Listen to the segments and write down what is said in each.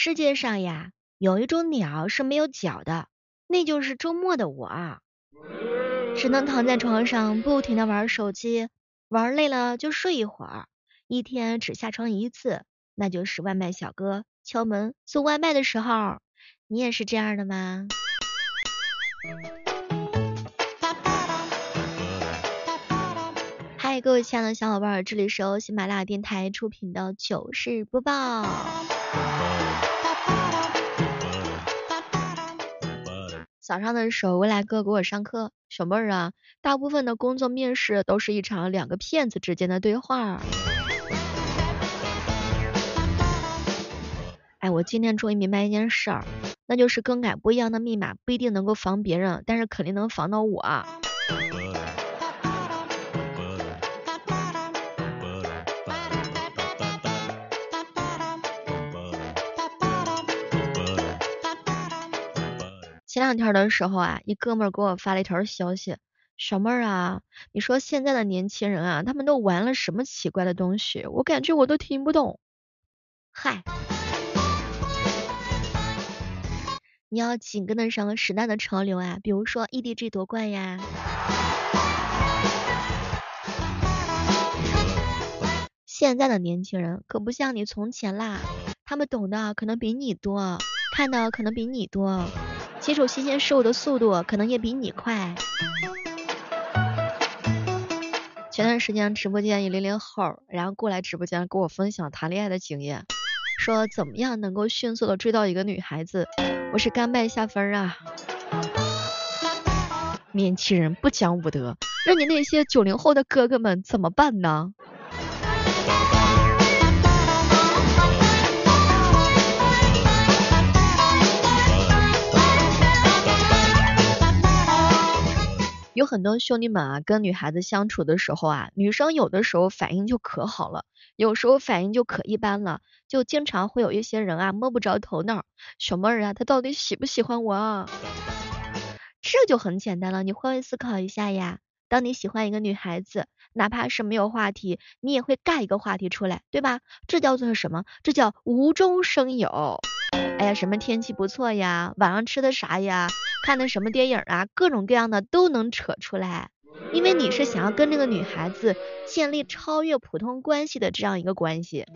世界上呀，有一种鸟是没有脚的，那就是周末的我，只能躺在床上不停的玩手机，玩累了就睡一会儿，一天只下床一次，那就是外卖小哥敲门送外卖的时候。你也是这样的吗？各位亲爱的小伙伴，这里是由喜马拉雅电台出品的糗事播报。早上的时候，未来哥给我上课，小妹儿啊，大部分的工作面试都是一场两个骗子之间的对话。哎，我今天终于明白一件事儿。那就是更改不一样的密码，不一定能够防别人，但是肯定能防到我。两天的时候啊，一哥们儿给我发了一条消息，小妹儿啊，你说现在的年轻人啊，他们都玩了什么奇怪的东西？我感觉我都听不懂。嗨。你要紧跟得上时代的潮流啊，比如说 EDG 夺冠呀。现在的年轻人可不像你从前啦，他们懂的可能比你多，看的可能比你多，接触新鲜事物的速度可能也比你快。前段时间直播间一零零后，然后过来直播间跟我分享谈恋爱的经验。说怎么样能够迅速的追到一个女孩子？我是甘拜下风啊！年轻人不讲武德，那你那些九零后的哥哥们怎么办呢？有很多兄弟们啊，跟女孩子相处的时候啊，女生有的时候反应就可好了，有时候反应就可一般了，就经常会有一些人啊摸不着头脑。小妹儿啊，他到底喜不喜欢我？啊？这就很简单了，你换位思考一下呀。当你喜欢一个女孩子，哪怕是没有话题，你也会尬一个话题出来，对吧？这叫做什么？这叫无中生有。哎呀，什么天气不错呀？晚上吃的啥呀？看的什么电影啊？各种各样的都能扯出来，因为你是想要跟这个女孩子建立超越普通关系的这样一个关系。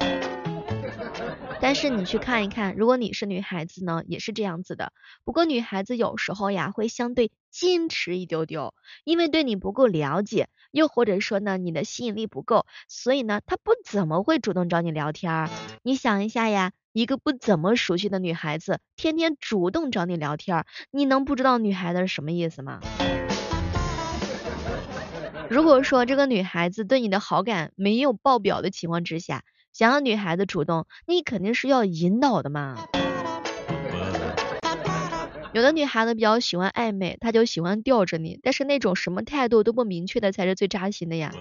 但是你去看一看，如果你是女孩子呢，也是这样子的。不过女孩子有时候呀，会相对矜持一丢丢，因为对你不够了解，又或者说呢，你的吸引力不够，所以呢，她不怎么会主动找你聊天。你想一下呀。一个不怎么熟悉的女孩子，天天主动找你聊天，你能不知道女孩子是什么意思吗？如果说这个女孩子对你的好感没有爆表的情况之下，想要女孩子主动，你肯定是要引导的嘛。有的女孩子比较喜欢暧昧，她就喜欢吊着你，但是那种什么态度都不明确的才是最扎心的呀。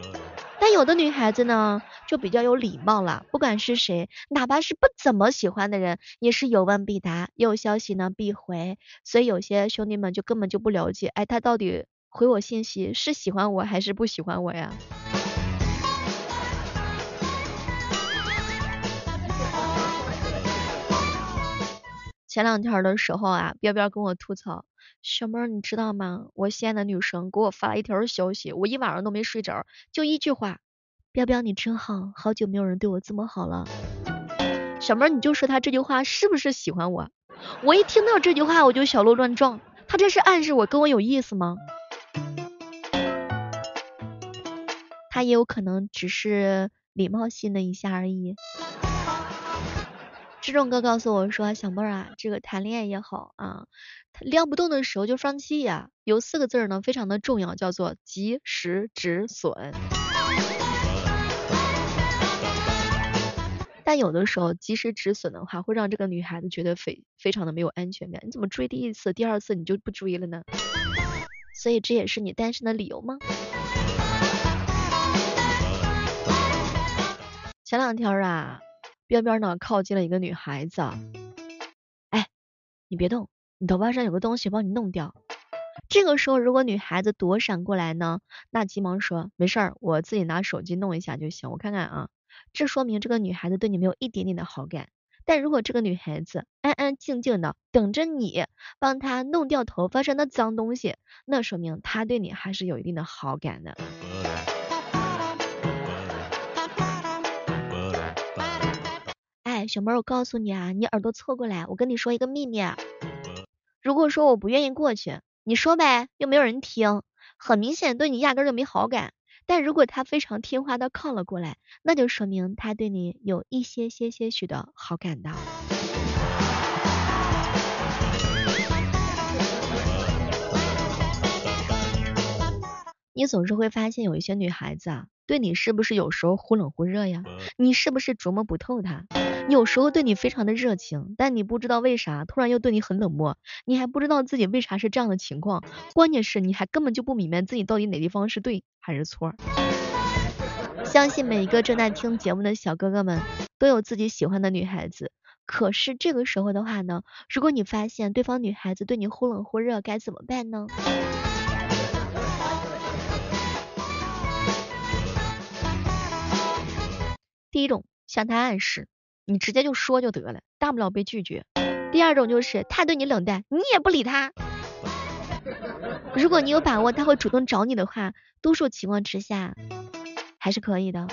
但有的女孩子呢，就比较有礼貌了，不管是谁，哪怕是不怎么喜欢的人，也是有问必答，有消息呢必回。所以有些兄弟们就根本就不了解，哎，他到底回我信息是喜欢我还是不喜欢我呀？前两天的时候啊，彪彪跟我吐槽。小妹儿，你知道吗？我心爱的女神给我发了一条消息，我一晚上都没睡着，就一句话：彪彪你真好，好久没有人对我这么好了。小妹儿，你就说他这句话是不是喜欢我？我一听到这句话我就小鹿乱撞，他这是暗示我跟我有意思吗？他也有可能只是礼貌性的一下而已。志忠哥告诉我说，小妹儿啊，这个谈恋爱也好啊。撩不动的时候就放弃呀，有四个字呢，非常的重要，叫做及时止损。但有的时候及时止损的话，会让这个女孩子觉得非非常的没有安全感。你怎么追第一次、第二次你就不追了呢？所以这也是你单身的理由吗？前两天啊，边边呢靠近了一个女孩子，哎，你别动。你头发上有个东西，帮你弄掉。这个时候，如果女孩子躲闪过来呢，那急忙说没事儿，我自己拿手机弄一下就行。我看看啊，这说明这个女孩子对你没有一点点的好感。但如果这个女孩子安安静静的等着你帮她弄掉头发上的脏东西，那说明她对你还是有一定的好感的。小妹，我告诉你啊，你耳朵凑过来，我跟你说一个秘密。如果说我不愿意过去，你说呗，又没有人听，很明显对你压根就没好感。但如果他非常听话的靠了过来，那就说明他对你有一些些些许的好感的。你总是会发现有一些女孩子啊，对你是不是有时候忽冷忽热呀？你是不是琢磨不透他？有时候对你非常的热情，但你不知道为啥突然又对你很冷漠，你还不知道自己为啥是这样的情况，关键是你还根本就不明白自己到底哪地方是对还是错。相信每一个正在听节目的小哥哥们都有自己喜欢的女孩子，可是这个时候的话呢，如果你发现对方女孩子对你忽冷忽热，该怎么办呢？第一种向他暗示。你直接就说就得了，大不了被拒绝。第二种就是他对你冷淡，你也不理他。如果你有把握他会主动找你的话，多数情况之下还是可以的。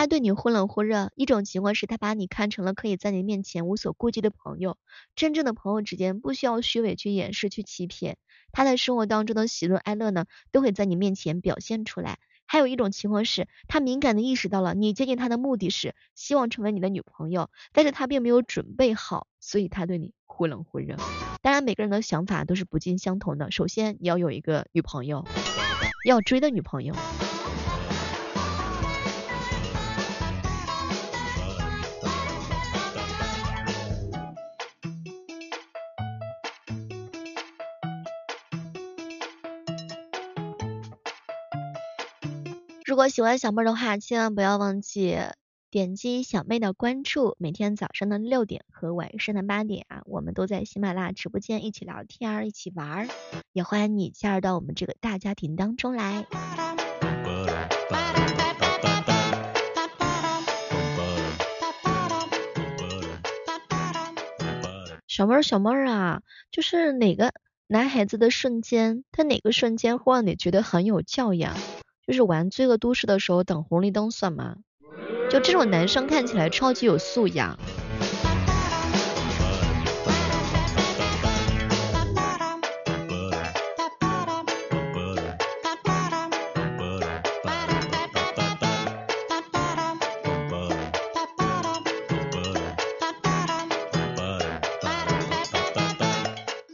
他对你忽冷忽热，一种情况是他把你看成了可以在你面前无所顾忌的朋友。真正的朋友之间不需要虚伪去掩饰去欺骗，他在生活当中的喜怒哀乐呢，都会在你面前表现出来。还有一种情况是，他敏感的意识到了你接近他的目的是希望成为你的女朋友，但是他并没有准备好，所以他对你忽冷忽热。当然每个人的想法都是不尽相同的。首先你要有一个女朋友，要追的女朋友。如果喜欢小妹的话，千万不要忘记点击小妹的关注。每天早上的六点和晚上的八点啊，我们都在喜马拉雅直播间一起聊天儿，一起玩儿，也欢迎你加入到我们这个大家庭当中来。小妹儿，小妹儿啊，就是哪个男孩子的瞬间，他哪个瞬间会让你觉得很有教养？就是玩罪恶都市的时候等红绿灯算吗？就这种男生看起来超级有素养。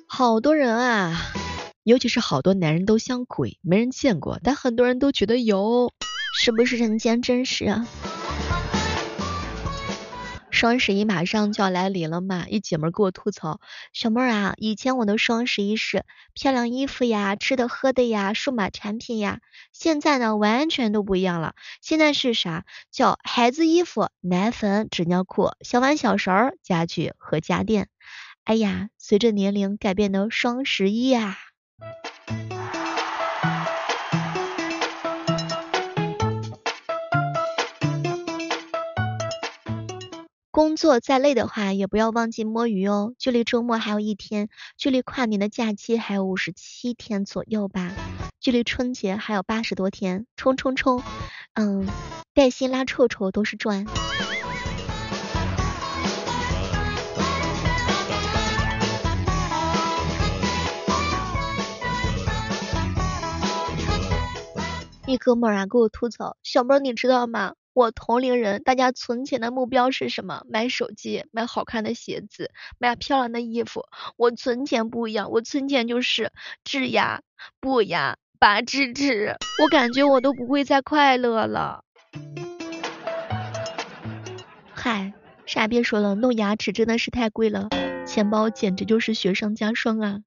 好多人啊。尤其是好多男人都像鬼，没人见过，但很多人都觉得有，是不是人间真实啊？双十一马上就要来临了嘛，一姐们给我吐槽，小妹儿啊，以前我的双十一是漂亮衣服呀、吃的喝的呀、数码产品呀，现在呢完全都不一样了，现在是啥？叫孩子衣服、奶粉、纸尿裤、小碗小勺、家具和家电。哎呀，随着年龄改变的双十一呀！工作再累的话，也不要忘记摸鱼哦。距离周末还有一天，距离跨年的假期还有五十七天左右吧，距离春节还有八十多天，冲冲冲！嗯，带薪拉臭臭都是赚。一哥们儿啊，给我吐槽，小妹儿你知道吗？我同龄人，大家存钱的目标是什么？买手机，买好看的鞋子，买漂亮的衣服。我存钱不一样，我存钱就是治牙、补牙、拔智齿。我感觉我都不会再快乐了。嗨，啥也别说了，弄牙齿真的是太贵了，钱包简直就是雪上加霜啊。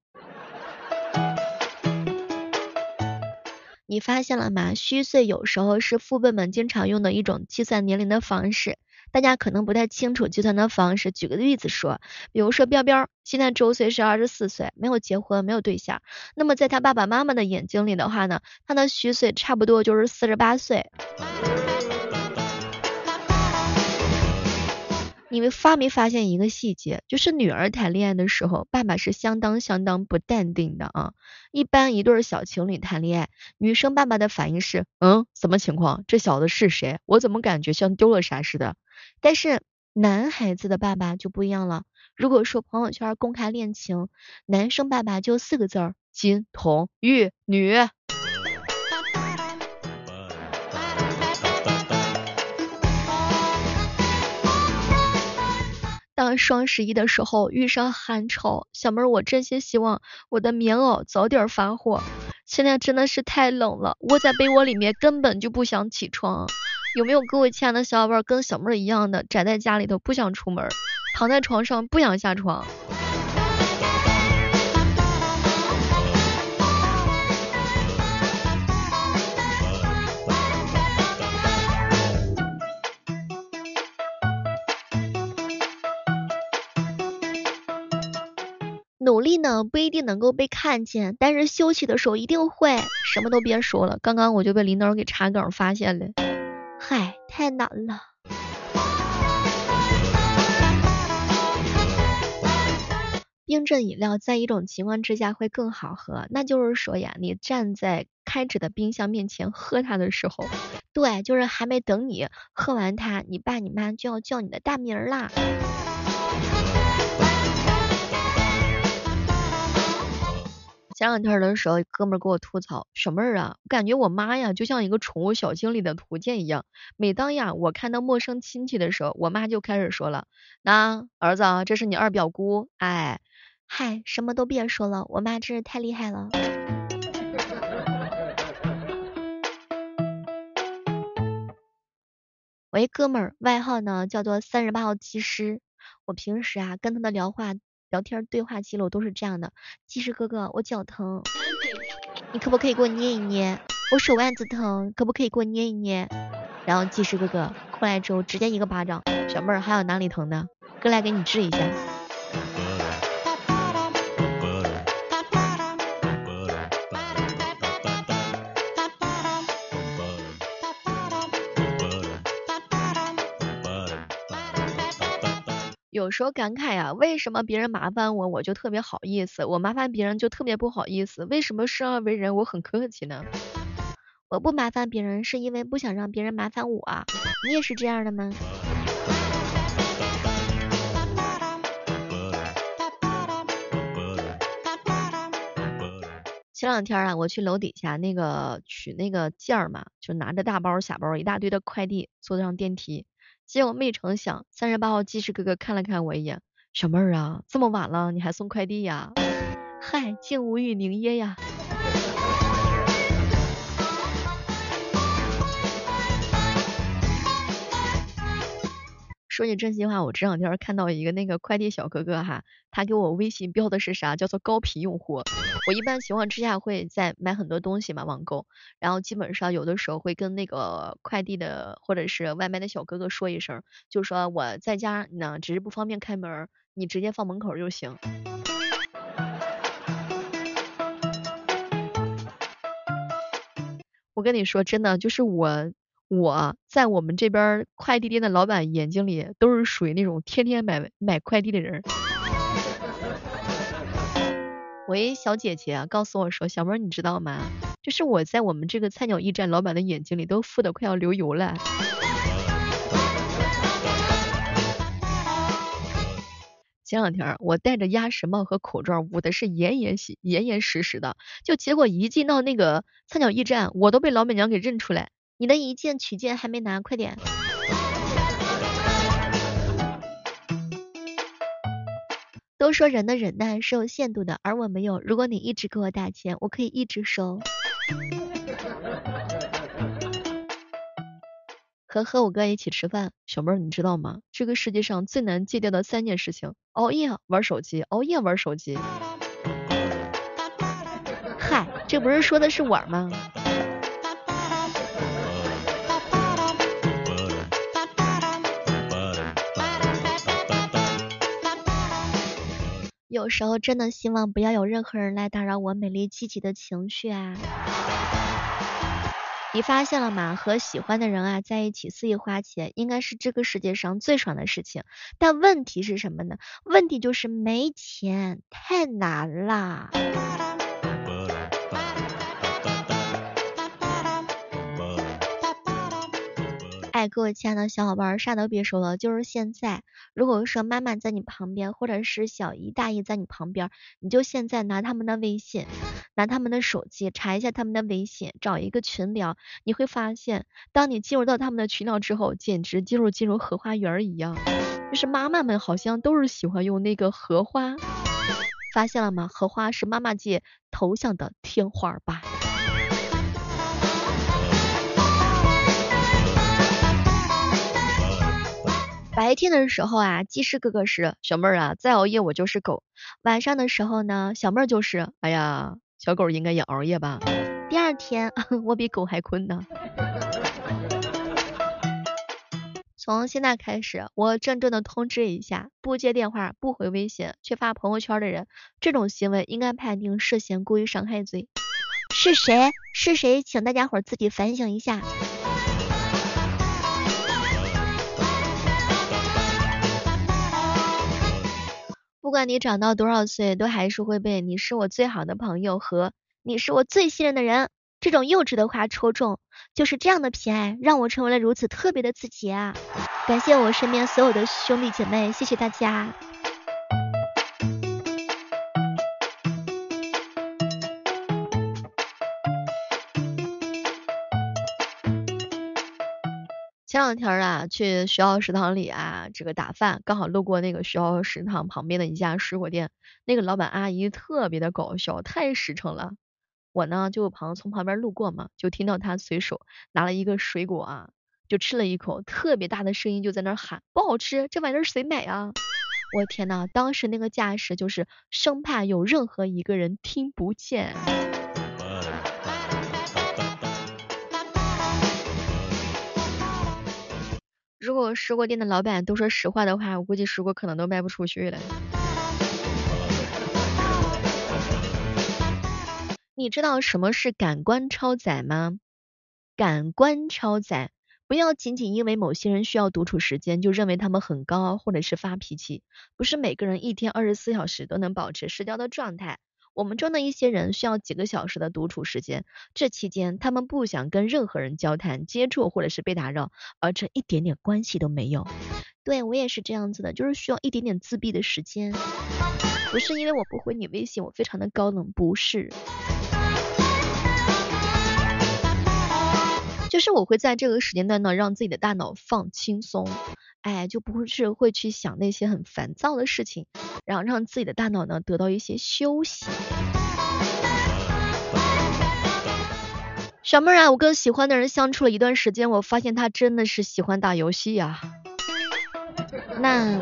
你发现了吗？虚岁有时候是父辈们经常用的一种计算年龄的方式。大家可能不太清楚计算的方式，举个例子说，比如说彪彪现在周岁是二十四岁，没有结婚，没有对象，那么在他爸爸妈妈的眼睛里的话呢，他的虚岁差不多就是四十八岁。你们发没发现一个细节，就是女儿谈恋爱的时候，爸爸是相当相当不淡定的啊。一般一对小情侣谈恋爱，女生爸爸的反应是，嗯，什么情况？这小子是谁？我怎么感觉像丢了啥似的？但是男孩子的爸爸就不一样了。如果说朋友圈公开恋情，男生爸爸就四个字儿：金童玉女。当双十一的时候遇上寒潮，小妹儿我真心希望我的棉袄早点发货。现在真的是太冷了，窝在被窝里面根本就不想起床。有没有各位亲爱的小伙伴跟小妹儿一样的宅在家里头不想出门，躺在床上不想下床？努力呢不一定能够被看见，但是休息的时候一定会。什么都别说了，刚刚我就被领导给查岗发现了。嗨，太难了。冰镇饮料在一种情况之下会更好喝，那就是说呀，你站在开着的冰箱面前喝它的时候，对，就是还没等你喝完它，你爸你妈就要叫你的大名啦。前两天的时候，哥们儿给我吐槽，小妹儿啊，我感觉我妈呀就像一个宠物小精灵的图鉴一样。每当呀我看到陌生亲戚的时候，我妈就开始说了，那儿子啊，这是你二表姑，哎，嗨，什么都别说了，我妈真是太厉害了。我一哥们儿，外号呢叫做三十八号技师，我平时啊跟他的聊话。聊天对话记录都是这样的，技师哥哥，我脚疼，你可不可以给我捏一捏？我手腕子疼，可不可以给我捏一捏？然后技师哥哥过来之后，直接一个巴掌，小妹儿还有哪里疼的？哥来给你治一下。有时候感慨呀，为什么别人麻烦我，我就特别好意思；我麻烦别人就特别不好意思。为什么生而为人，我很客气呢？我不麻烦别人，是因为不想让别人麻烦我。你也是这样的吗？前两天啊，我去楼底下那个取那个件儿嘛，就拿着大包小包一大堆的快递，坐上电梯。结果没成想，三十八号技师哥哥看了看我一眼，小妹儿啊，这么晚了你还送快递呀？嗨，竟无语凝噎呀。说句真心话，我这两天看到一个那个快递小哥哥哈，他给我微信标的是啥？叫做高频用户。我一般情况之下会在买很多东西嘛，网购，然后基本上有的时候会跟那个快递的或者是外卖的小哥哥说一声，就说我在家呢，只是不方便开门，你直接放门口就行。我跟你说真的，就是我。我在我们这边快递店的老板眼睛里，都是属于那种天天买买快递的人。喂小姐姐，告诉我说，小妹儿你知道吗？就是我在我们这个菜鸟驿站老板的眼睛里，都富的快要流油了。前两天我戴着鸭舌帽和口罩，捂的是严严实严严实实的，就结果一进到那个菜鸟驿站，我都被老板娘给认出来。你的一件取件还没拿，快点。都说人的忍耐是有限度的，而我没有。如果你一直给我打钱，我可以一直收。和和我哥一起吃饭，小妹儿你知道吗？这个世界上最难戒掉的三件事情：熬夜、玩手机、熬夜玩手机。嗨，这不是说的是我吗？有时候真的希望不要有任何人来打扰我美丽积极的情绪啊。你发现了吗？和喜欢的人啊在一起肆意花钱，应该是这个世界上最爽的事情。但问题是什么呢？问题就是没钱，太难啦。哎，各位亲爱的小伙伴，啥都别说了，就是现在，如果说妈妈在你旁边，或者是小姨大姨在你旁边，你就现在拿他们的微信，拿他们的手机查一下他们的微信，找一个群聊，你会发现，当你进入到他们的群聊之后，简直进入进入荷花园一样，就是妈妈们好像都是喜欢用那个荷花，发现了吗？荷花是妈妈界头像的天花板。白天的时候啊，技师哥哥是小妹儿啊，再熬夜我就是狗。晚上的时候呢，小妹儿就是，哎呀，小狗应该也熬夜吧。第二天 我比狗还困呢。从现在开始，我郑重的通知一下，不接电话、不回微信、却发朋友圈的人，这种行为应该判定涉嫌故意伤害罪。是谁？是谁？请大家伙自己反省一下。不管你长到多少岁，都还是会被“你是我最好的朋友”和“你是我最信任的人”这种幼稚的话戳中。就是这样的偏爱，让我成为了如此特别的自己啊！感谢我身边所有的兄弟姐妹，谢谢大家。两天啊，去学校食堂里啊，这个打饭，刚好路过那个学校食堂旁边的一家水果店，那个老板阿姨特别的搞笑，太实诚了。我呢就旁从旁边路过嘛，就听到她随手拿了一个水果啊，就吃了一口，特别大的声音就在那喊不好吃，这玩意儿谁买啊？我天呐，当时那个架势就是生怕有任何一个人听不见。如果水果店的老板都说实话的话，我估计水果可能都卖不出去了。你知道什么是感官超载吗？感官超载，不要仅仅因为某些人需要独处时间，就认为他们很高傲，或者是发脾气。不是每个人一天二十四小时都能保持社交的状态。我们中的一些人需要几个小时的独处时间，这期间他们不想跟任何人交谈、接触或者是被打扰，而这一点点关系都没有。对我也是这样子的，就是需要一点点自闭的时间。不是因为我不回你微信，我非常的高冷，不是，就是我会在这个时间段呢，让自己的大脑放轻松。哎，就不是会去想那些很烦躁的事情，然后让自己的大脑呢得到一些休息。小妹儿啊，我跟喜欢的人相处了一段时间，我发现他真的是喜欢打游戏呀。那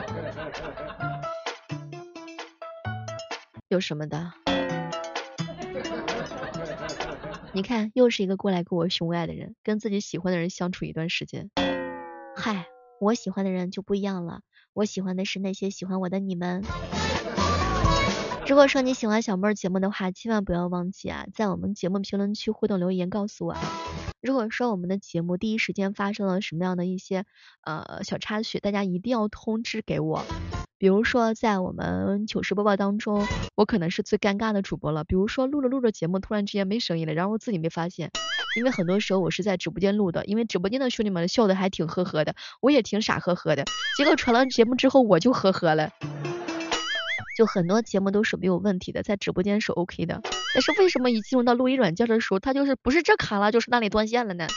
有什么的？你看，又是一个过来跟我秀恩爱的人，跟自己喜欢的人相处一段时间，嗨。我喜欢的人就不一样了，我喜欢的是那些喜欢我的你们。如果说你喜欢小妹儿节目的话，千万不要忘记啊，在我们节目评论区互动留言告诉我。如果说我们的节目第一时间发生了什么样的一些呃小插曲，大家一定要通知给我。比如说在我们糗事播报当中，我可能是最尴尬的主播了。比如说录着录着节目，突然之间没声音了，然后我自己没发现。因为很多时候我是在直播间录的，因为直播间的兄弟们笑的还挺呵呵的，我也挺傻呵呵的。结果传了节目之后我就呵呵了，就很多节目都是没有问题的，在直播间是 OK 的。但是为什么一进入到录音软件的时候，它就是不是这卡了，就是那里断线了呢？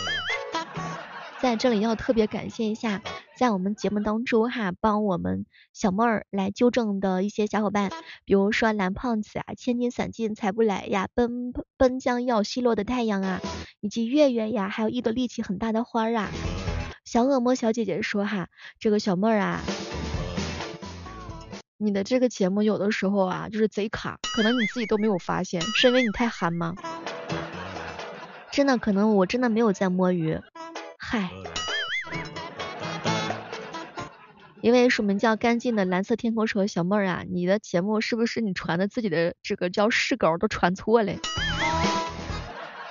在这里要特别感谢一下，在我们节目当中哈，帮我们小妹儿来纠正的一些小伙伴，比如说蓝胖子啊，千金散尽财不来呀，奔奔将要西落的太阳啊，以及月月呀，还有一朵力气很大的花儿啊。小恶魔小姐姐说哈，这个小妹儿啊，你的这个节目有的时候啊，就是贼卡，可能你自己都没有发现，是因为你太憨吗？真的，可能我真的没有在摸鱼。嗨，一位署名叫干净的蓝色天空说：“小妹儿啊，你的节目是不是你传的自己的这个叫试稿都传错了？”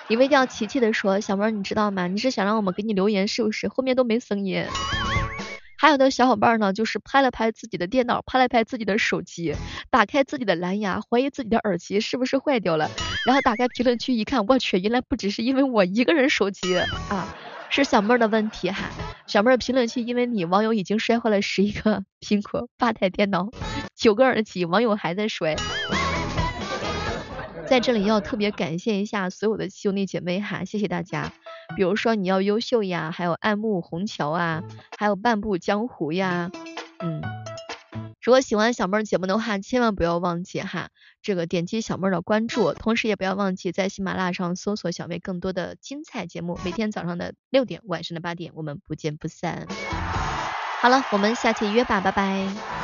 一位叫琪琪的说：“小妹儿，你知道吗？你是想让我们给你留言是不是？后面都没声音。”还有的小伙伴呢，就是拍了拍自己的电脑，拍了拍自己的手机，打开自己的蓝牙，怀疑自己的耳机是不是坏掉了，然后打开评论区一看，我去，原来不只是因为我一个人手机啊。是小妹儿的问题哈，小妹儿评论区因为你网友已经摔坏了十一个苹果八台电脑九个耳机，网友还在摔。在这里要特别感谢一下所有的兄弟姐妹哈，谢谢大家。比如说你要优秀呀，还有爱慕红桥啊，还有半步江湖呀，嗯。如果喜欢小妹儿节目的话，千万不要忘记哈，这个点击小妹儿的关注，同时也不要忘记在喜马拉雅上搜索小妹更多的精彩节目，每天早上的六点，晚上的八点，我们不见不散。好了，我们下期约吧，拜拜。